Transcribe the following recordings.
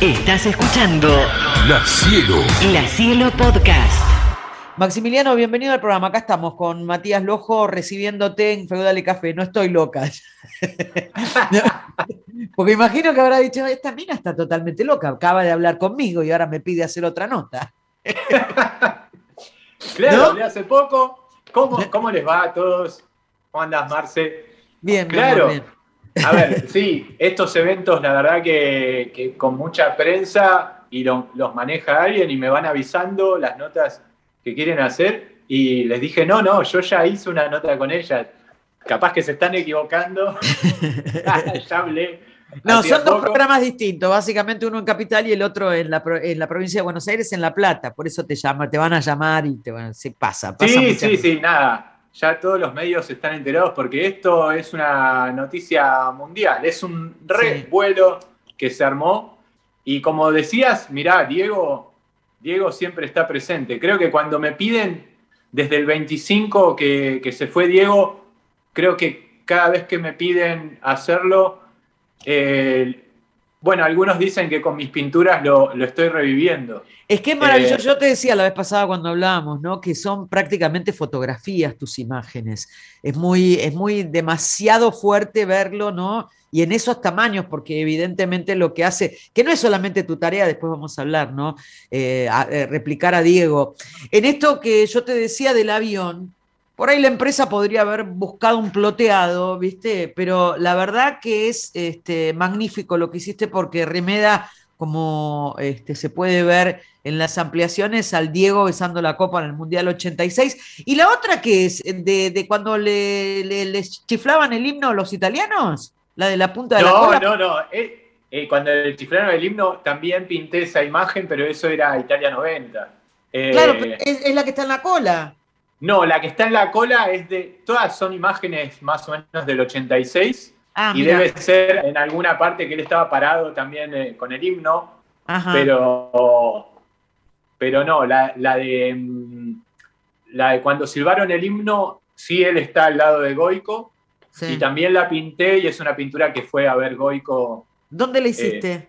Estás escuchando La Cielo. La Cielo Podcast. Maximiliano, bienvenido al programa. Acá estamos con Matías Lojo recibiéndote en Feudal y Café. No estoy loca. Porque imagino que habrá dicho, esta mina está totalmente loca. Acaba de hablar conmigo y ahora me pide hacer otra nota. Claro, ¿No? hace poco. ¿Cómo, ¿Cómo les va a todos? ¿Cómo andas, Marce? Bien, Claro. amor, bien. A ver, sí, estos eventos, la verdad que, que con mucha prensa y lo- los maneja alguien y me van avisando las notas que quieren hacer. Y les dije, no, no, yo ya hice una nota con ella. Capaz que se están equivocando. ya hablé. No, son dos poco. programas distintos. Básicamente uno en Capital y el otro en la, en la provincia de Buenos Aires, en La Plata. Por eso te llama, te van a llamar y te van a sí, pasa. pasa Sí, sí, sí, nada. Ya todos los medios están enterados porque esto es una noticia mundial. Es un revuelo que se armó. Y como decías, mirá, Diego, Diego siempre está presente. Creo que cuando me piden desde el 25 que, se fue Diego, creo que cada vez que me piden hacerlo, eh, bueno, algunos dicen que con mis pinturas lo, lo estoy reviviendo. Es que es maravilloso. Eh, Yo te decía la vez pasada cuando hablábamos, ¿no? Que son prácticamente fotografías tus imágenes. Es muy, es muy demasiado fuerte verlo, ¿no? Y en esos tamaños, porque evidentemente lo que hace, que no es solamente tu tarea, después vamos a hablar, ¿no? Eh, a- eh, replicar a Diego. En esto que yo te decía del avión, por ahí la empresa podría haber buscado un ploteado, ¿viste? Pero la verdad que es este, magnífico lo que hiciste porque remeda, como este, se puede ver en las ampliaciones, al Diego besando la copa en el Mundial 86. Y la otra que es de, de cuando le, le- les chiflaban el himno los italianos, la de la punta de la No, cola. no, no. eh, eh, cuando el chiflaron el himno también pinté esa imagen, pero eso era Italia 90. Eh, Claro, pero es, es la que está en la cola. No, la que está en la cola es de. Todas son imágenes más o menos del 86. Ah, y debe ser en alguna parte que él estaba parado también eh, con el himno. Ajá. Pero. Pero no, la, la de. mm, La de cuando silbaron el himno, sí él está al lado de Goico. Sí. Y también la pinté y es una pintura que fue a ver Goico ¿Dónde la hiciste?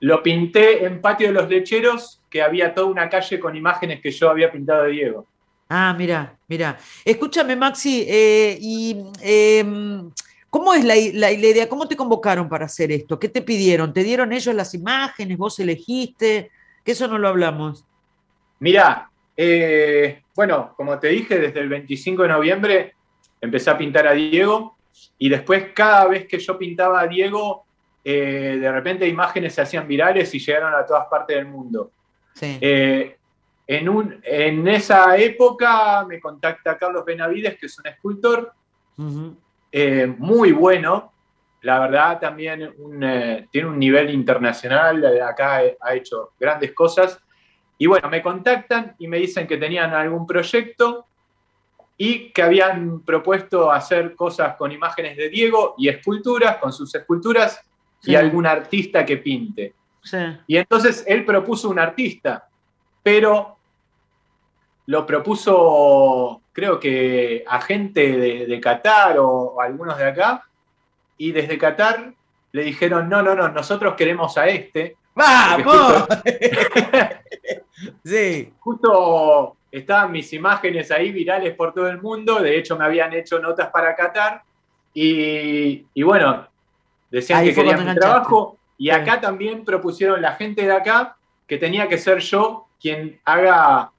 Lo pinté en Patio de los Lecheros, que había toda una calle con imágenes que yo había pintado de Diego. Ah, mira, mira. Escúchame, Maxi, eh, y em, ¿cómo es la, la- la idea? ¿Cómo te convocaron para hacer esto? ¿Qué te pidieron? ¿Te dieron ellos las imágenes? ¿Vos elegiste? Que eso no lo hablamos. Mirá, eh, bueno, como te dije, desde el 25 de noviembre empecé a pintar a Diego y después cada vez que yo pintaba a Diego, eh, de repente imágenes se hacían virales y llegaron a todas partes del mundo. Sí. Eh, en, un, en esa época me contacta Carlos Benavides, que es un escultor, eh, muy bueno. La verdad, también un, eh, tiene un nivel internacional. eh, Acá eh, ha hecho grandes cosas. Y bueno, me contactan y me dicen que tenían algún proyecto y que habían propuesto hacer cosas con imágenes de Diego y esculturas, con sus esculturas Sí. y algún artista que pinte. Sí. Y entonces él propuso un artista, pero lo propuso, creo que a gente de, de Qatar o, o algunos de acá, y desde Qatar le dijeron, no, no, no, nosotros queremos a este. ¡Vamos! sí. Justo estaban mis imágenes ahí virales por todo el mundo, de hecho me habían hecho notas para Qatar, y, y bueno, decían Ahí que querían mi trabajo, y Sí. acá también propusieron la gente de acá que tenía que ser yo quien haga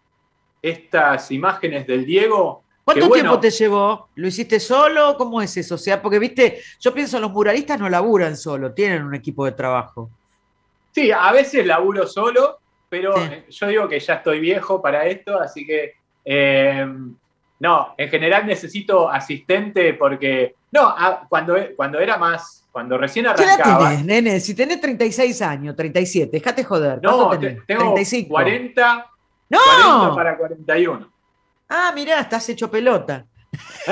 estas imágenes del Diego. ¿Cuánto bueno, tiempo te llevó? ¿Lo hiciste solo? ¿Cómo es eso? O sea, porque viste, yo pienso los muralistas no laburan solo, tienen un equipo de trabajo. Sí, a veces laburo solo, pero Sí. eh, yo digo que ya estoy viejo para esto, así que eh, no, en general necesito asistente porque, no, a- cuando, cuando era más, cuando recién ¿Qué edad arrancaba, tenés, nene? Si tenés 36 años, 37, déjate joder. no, ¿Cuánto te- tenés? tengo 35. 40, ¡No! 40 para 41. Ah, mirá, estás hecho pelota.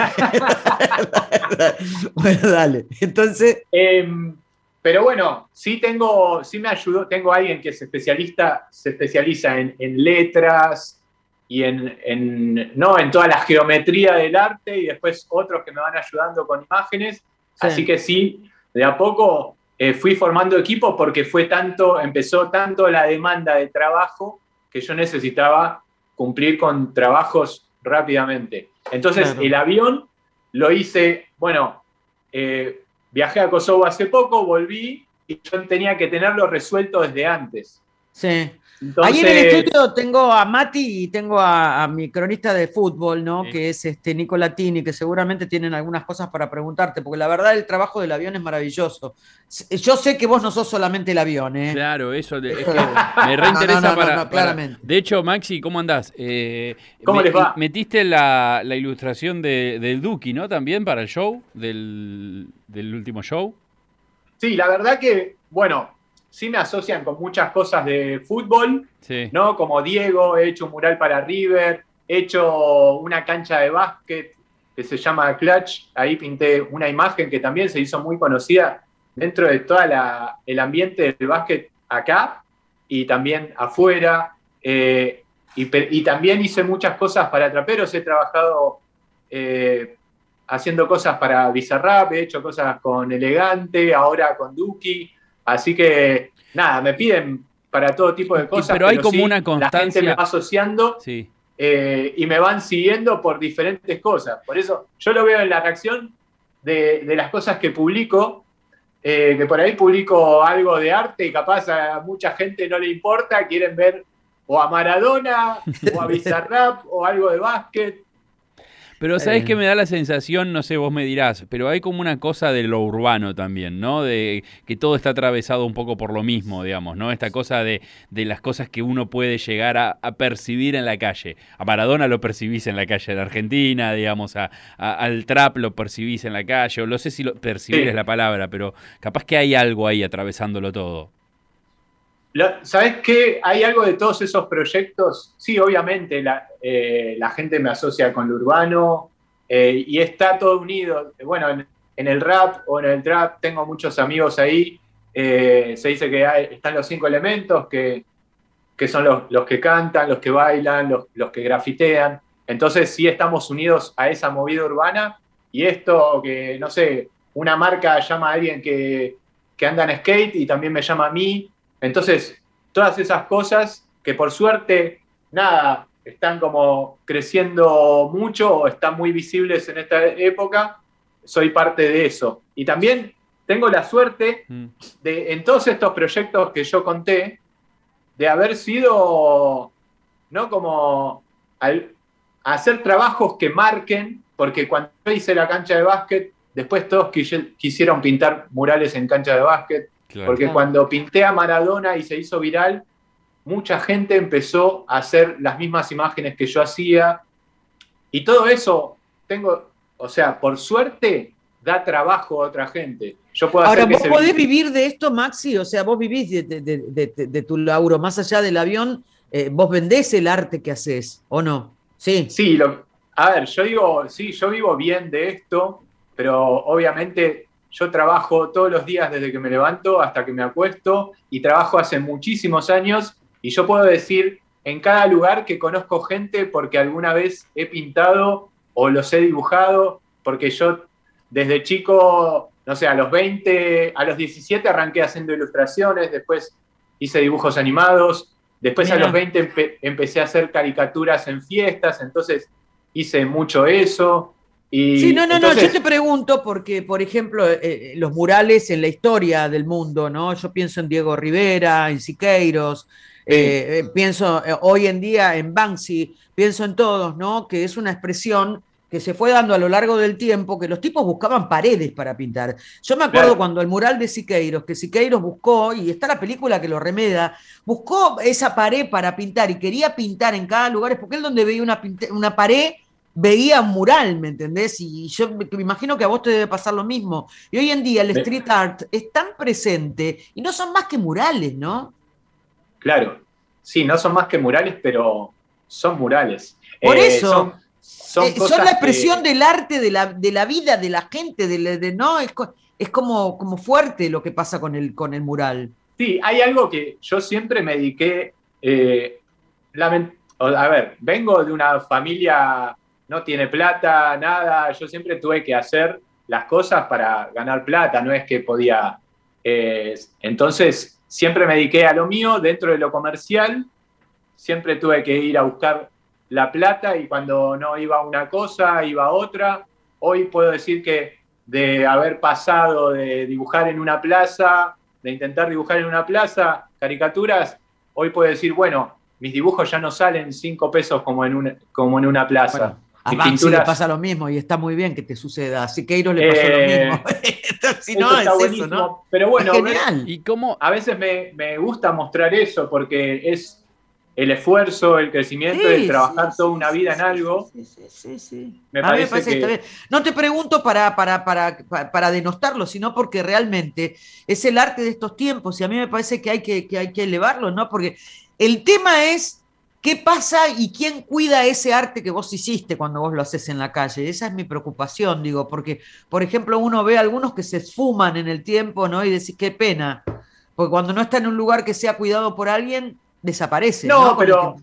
bueno, dale. Entonces, Em, pero bueno, sí tengo, sí me ayudó, tengo alguien que es especialista, se especializa en, en letras y en, en- no en toda la geometría del arte y después otros que me van ayudando con imágenes. Sí. Así que sí, de a poco eh, fui formando equipo porque fue tanto, empezó tanto la demanda de trabajo que yo necesitaba cumplir con trabajos rápidamente. Entonces, el avión lo hice, bueno, eh, viajé a Kosovo hace poco, volví y yo tenía que tenerlo resuelto desde antes. Sí. Ahí en el estudio tengo a Mati y tengo a, mi cronista de fútbol, ¿no? Que es este Nico Latini, que seguramente tienen algunas cosas para preguntarte, porque la verdad el trabajo del avión es maravilloso. Yo sé que vos no sos solamente el avión, ¿eh? Claro, eso es que me reinteresa para, claramente. De hecho, Maxi, ¿cómo andás? Eh, ¿Cómo les va? Metiste la, ilustración del Duki, ¿no? También para el show, del, del último show. Sí, la verdad que, bueno, sí me asocian con muchas cosas de fútbol, ¿no? Como Diego, he hecho un mural para River, he hecho una cancha de básquet que se llama Clutch, ahí pinté una imagen que también se hizo muy conocida dentro de todo el ambiente del básquet acá y también afuera. Eh, y, también hice muchas cosas para traperos, he trabajado eh, haciendo cosas para Bizarrap, he hecho cosas con Elegante, ahora con Duki. Así que, nada, me piden para todo tipo de cosas. Pero, hay como una constancia. La gente me va asociando eh, y me van siguiendo por diferentes cosas. Por eso yo lo veo en la reacción de, las cosas que publico, eh, que por ahí publico algo de arte y capaz a mucha gente no le importa, quieren ver o a Maradona o a Bizarrap o algo de básquet. Pero ¿sabes qué me da la sensación? No sé, vos me dirás, pero hay como una cosa de lo urbano también, ¿no? De que todo está atravesado un poco por lo mismo, digamos, ¿no? Esta cosa de, las cosas que uno puede llegar a, percibir en la calle. A Maradona lo percibís en la calle de Argentina, digamos, a, al trap lo percibís en la calle, o no sé si lo, percibir es la palabra, pero capaz que hay algo ahí atravesándolo todo. ¿Sabes qué? Hay algo de todos esos proyectos. Sí, obviamente eh, la, gente me asocia con lo urbano eh, y está todo unido. Bueno, en, el rap o en el trap tengo muchos amigos ahí. Eh, se dice que están los cinco elementos, que, son los, que cantan, los que bailan, los, que grafitean. Entonces sí estamos unidos a esa movida urbana y esto que, no sé, una marca llama a alguien que, que anda en skate y también me llama a mí entonces, todas esas cosas que por suerte, nada, están como creciendo mucho o están muy visibles en esta época, soy parte de eso. Y también tengo la suerte mm. de, en todos estos proyectos que yo conté, de haber sido, ¿no? Como hacer trabajos que marquen, porque cuando yo hice la cancha de básquet, después todos quisieron pintar murales en cancha de básquet, porque cuando pinté a Maradona y se hizo viral, mucha gente empezó a hacer las mismas imágenes que yo hacía. Y todo eso, tengo, o sea, por suerte, da trabajo a otra gente. Yo puedo Ahora, ¿vos podés vivir de esto, Maxi? O sea, vos vivís de, tu laburo, más allá del avión, eh, vos vendés el arte que haces, ¿o no? Sí. Sí, a ver, yo digo, sí, yo vivo bien de esto, pero obviamente yo trabajo todos los días desde que me levanto hasta que me acuesto y trabajo hace muchísimos años y yo puedo decir en cada lugar que conozco gente porque alguna vez he pintado o los he dibujado, porque yo desde chico, no sé, a los 20, a los 17 arranqué haciendo ilustraciones, después hice dibujos animados, después a los 20 empecé a hacer caricaturas en fiestas, entonces hice mucho eso sí, no, no, no, yo te pregunto porque, por ejemplo, eh, eh, los murales en la historia del mundo, ¿no? Yo pienso en Diego Rivera, en Siqueiros, eh, pienso hoy en día en Banksy, pienso en todos, ¿no? Que es una expresión que se fue dando a lo largo del tiempo, que los tipos buscaban paredes para pintar. Yo me acuerdo cuando el mural de Siqueiros, que Siqueiros buscó, y está la película que lo remeda, buscó esa pared para pintar y quería pintar en cada lugar, porque él donde veía una, una pared veía mural, ¿me entendés? Y yo me, imagino que a vos te debe pasar lo mismo. Y hoy en día el street art es tan presente y no son más que murales, ¿no? Claro, sí, no son más que murales, pero son murales. Por eh, eso. Son, eh, la expresión del arte, de la, de la, vida, de la gente, de, no, es, es como, como fuerte lo que pasa con el, con el mural. Sí, hay algo que yo siempre me dediqué, eh, a ver, vengo de una familia no tiene plata, nada, yo siempre tuve que hacer las cosas para ganar plata, no es que podía Eh, entonces, siempre me dediqué a lo mío, dentro de lo comercial, siempre tuve que ir a buscar la plata y cuando no iba una cosa, iba otra. Hoy puedo decir que de haber pasado de dibujar en una plaza, de intentar dibujar en una plaza caricaturas, hoy puedo decir, bueno, mis dibujos ya no salen cinco pesos como en como en una plaza. A Banksy le pasa lo mismo y está muy bien que te suceda. A Siqueiros le pasó lo eh, mismo. si no, es eso, ¿no? Pero bueno, ¿Y cómo? a veces me, me gusta mostrar eso porque es el esfuerzo, el crecimiento, de trabajar toda una vida en algo. Sí, sí, Me parece, que... No te pregunto para, para, para, para, denostarlo, sino porque realmente es el arte de estos tiempos y a mí me parece que hay que, hay que elevarlo, ¿no? Porque el tema es qué pasa y quién cuida ese arte que vos hiciste cuando vos lo haces en la calle. Esa es mi preocupación, digo, porque, por ejemplo, uno ve a algunos que se esfuman en el tiempo, ¿no? Y decís, qué pena. Porque cuando no está en un lugar que sea cuidado por alguien, desaparece. No, pero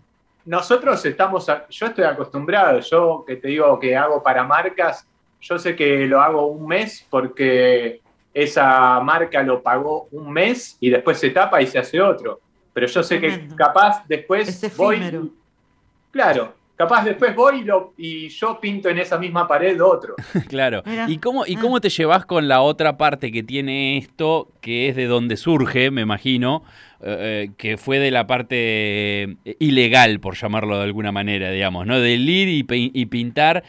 nosotros estamos, yo estoy acostumbrado, yo que te digo que hago para marcas, yo sé que lo hago un mes porque esa marca lo pagó un mes y después se tapa y se hace otro. Pero yo sé que capaz después voy. Claro, capaz después voy y, lo, y, yo pinto en esa misma pared otro. claro. ¿Y cómo, ¿Y cómo te llevas con la otra parte que tiene esto, que es de donde surge, me imagino, eh, eh, que fue de la parte eh, ilegal, por llamarlo de alguna manera, digamos, ¿no? Del ir y, pintar.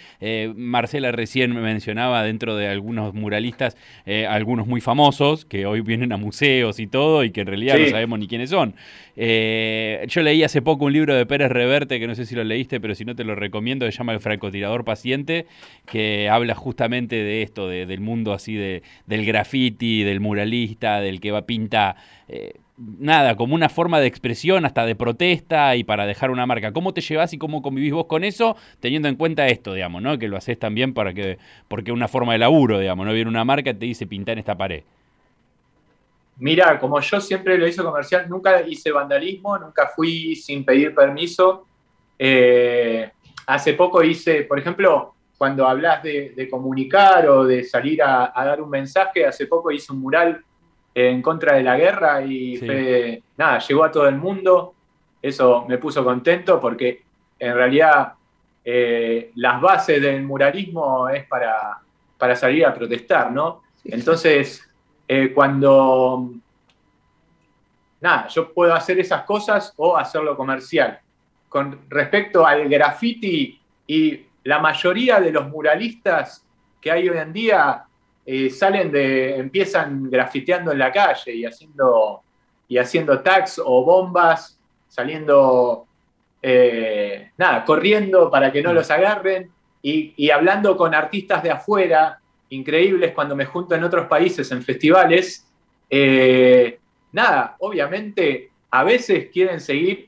Marcela recién mencionaba dentro de algunos muralistas, algunos muy famosos, que hoy vienen a museos y todo, y que en realidad no sabemos ni quiénes son. yo leí hace poco un libro de Pérez Reverte, que no sé si lo leíste, pero si no te lo recomiendo, se llama El francotirador paciente, que habla justamente de esto, del mundo así de, del graffiti, del muralista, del que va pinta nada, como una forma de expresión, hasta de protesta y para dejar una marca. ¿Cómo te llevas y cómo convivís vos con eso, teniendo en cuenta esto, digamos, ¿no? Que lo haces también para que, porque una forma de laburo, digamos, ¿no? Viene una marca y te dice pintar en esta pared. Mira, como yo siempre lo hice comercial, nunca hice vandalismo, nunca fui sin pedir permiso. Eh, hace poco hice, por ejemplo, cuando hablas de, comunicar o de salir a, dar un mensaje, hace poco hice un mural en contra de la guerra y nada, llegó a todo el mundo. Eso me puso contento porque en realidad eh, las bases del muralismo es para, para salir a protestar, ¿no? Entonces, eh, cuando, nada, yo puedo hacer esas cosas o hacerlo comercial. Con respecto al graffiti y la mayoría de los muralistas que hay hoy en día eh, salen de, empiezan grafiteando en la calle y haciendo, y haciendo tags o bombas, saliendo, eh, nada, corriendo para que no los agarren y, hablando con artistas de afuera, increíbles cuando me junto en otros países, en festivales, eh, nada, obviamente a veces quieren seguir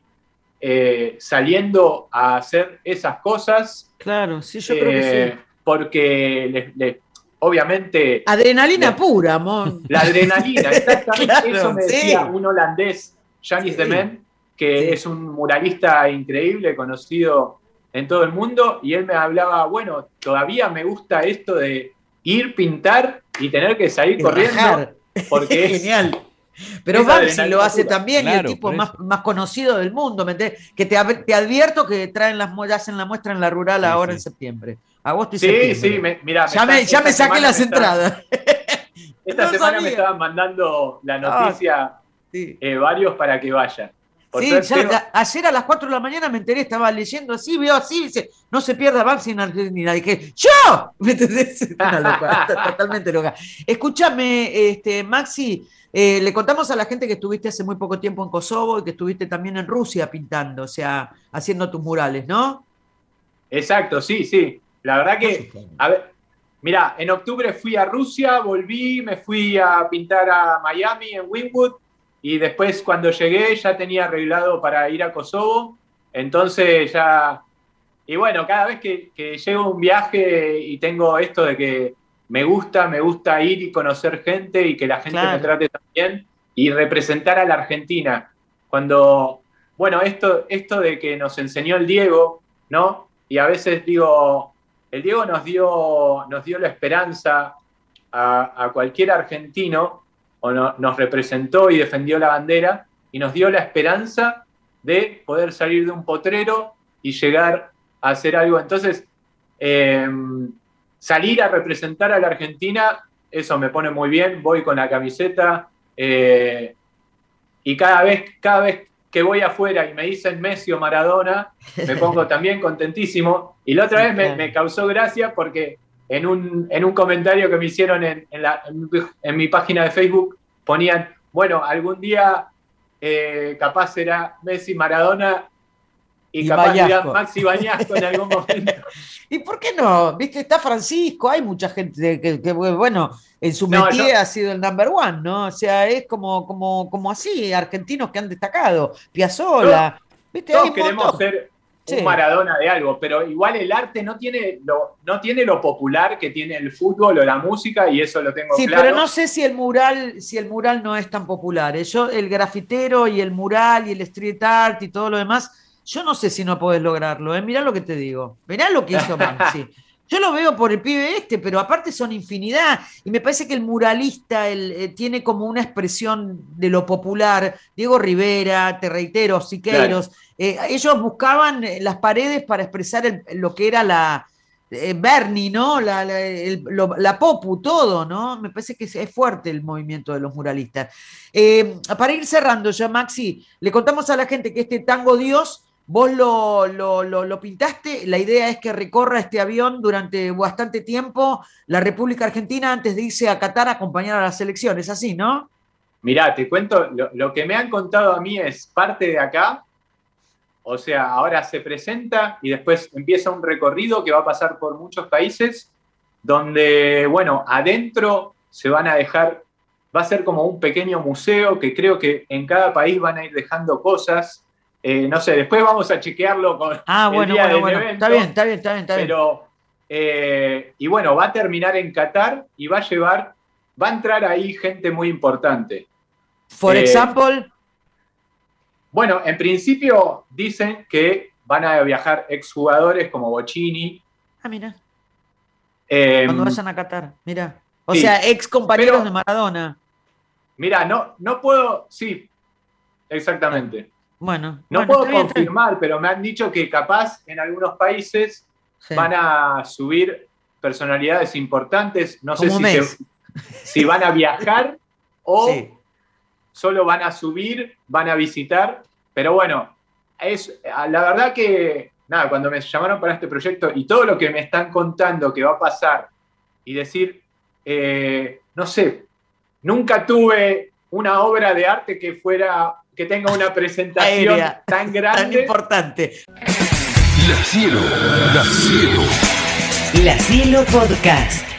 saliendo a hacer esas cosas. Claro, sí, yo creo que sí. Porque les, obviamente. Adrenalina pura, amor. La adrenalina, exactamente. eso me decía un holandés, Janis de Men, que es un muralista increíble, conocido en todo el mundo, y él me hablaba, bueno, todavía me gusta esto de ir, pintar y tener que salir corriendo. Porque es genial. Pero Banksy lo hace también y el tipo más, más, conocido del mundo, ¿me Que te, te, advierto que traen las hacen la muestra en la rural ahora en septiembre. Agosto y sí, Sí, mira. Ya me, ya me saqué las entradas. esta semana me estaban mandando la noticia eh, varios para que vayan. sí, ayer a las 4 de la mañana me enteré, estaba leyendo así, veo así, dice, no se pierda Banksy en Argentina. Dije, ¡yo! ¿Me entendés? Una loca, totalmente loca. Escúchame, este, Maxi, eh, le contamos a la gente que estuviste hace muy poco tiempo en Kosovo y que estuviste también en Rusia pintando, o sea, haciendo tus murales, ¿no? Exacto, sí, sí. La verdad que, a ver, mira, en octubre fui a Rusia, volví, me fui a pintar a Miami en Wynwood y después cuando llegué ya tenía arreglado para ir a Kosovo, entonces ya, y bueno, cada vez que, que llego un viaje y tengo esto de que me gusta, me gusta ir y conocer gente y que la gente me trate también y representar a la Argentina. Cuando, bueno, esto, esto de que nos enseñó el Diego, ¿no? Y a veces digo, el Diego nos dio, nos dio la esperanza a, cualquier argentino o nos representó y defendió la bandera y nos dio la esperanza de poder salir de un potrero y llegar a hacer algo. Entonces, em, salir a representar a la Argentina, eso me pone muy bien, voy con la camiseta eh, y cada vez, cada vez que voy afuera y me dicen Messi o Maradona, me pongo también contentísimo. Y la otra vez me, causó gracia porque en un, en un, comentario que me hicieron en, en, mi página de Facebook ponían, bueno, algún día eh, capaz será Messi, Maradona y, capaz será Maxi Bañasco en algún momento. ¿Y por qué no? Viste, está Francisco, hay mucha gente que, bueno, en su no, ha sido el number one, ¿no? O sea, es como, como, como así, argentinos que han destacado, Piazzola. ¿viste? Todos queremos ser un Maradona de algo, pero igual el arte no tiene, lo, no tiene lo popular que tiene el fútbol o la música, y eso lo tengo claro. Sí, pero no sé si el mural, si el mural no es tan popular. ¿eh? Yo, el grafitero y el mural y el street art y todo lo demás yo no sé si no podés lograrlo, ¿eh? mirá lo que te digo. Mirá lo que hizo Maxi. Yo lo veo por el pibe este, pero aparte son infinidad. Y me parece que el muralista eh, tiene como una expresión de lo popular. Diego Rivera, te reitero, Siqueiros. Eh, ellos buscaban eh, las paredes para expresar lo que era la, Bernie, ¿no? La, la, popu, todo, ¿no? Me parece que es, fuerte el movimiento de los muralistas. para ir cerrando ya, Maxi, le contamos a la gente que este tango Dios Vos lo, lo, pintaste, la idea es que recorra este avión durante bastante tiempo la República Argentina antes de irse a Qatar a acompañar a las elecciones, así, ¿no? Mirá, te cuento, lo, que me han contado a mí es parte de acá, o sea, ahora se presenta y después empieza un recorrido que va a pasar por muchos países, donde, bueno, adentro se van a dejar, va a ser como un pequeño museo que creo que en cada país van a ir dejando cosas eh, no sé, después vamos a chequearlo con ah, bueno, el día bueno, Evento, está bien, está bien, está bien, está pero, eh, y bueno, va a terminar en Qatar y va a llevar, va a entrar ahí gente muy importante. Por ejemplo. Eh, bueno, en principio dicen que van a viajar exjugadores como Bocini. Ah, mira. Cuando vayan a Qatar, mira. O sea, ex compañeros de Maradona. Mira, no, no puedo, sí, exactamente. Bueno, no puedo confirmar, pero me han dicho que capaz en algunos países van a subir personalidades importantes. No sé si, si, van a viajar o solo van a subir, van a visitar. Pero bueno, es la verdad que nada, cuando me llamaron para este proyecto y todo lo que me están contando que va a pasar y decir, eh, no sé, nunca tuve una obra de arte que fuera que tenga una presentación tan grande. Tan importante. La Cielo, La Cielo. La Cielo Podcast.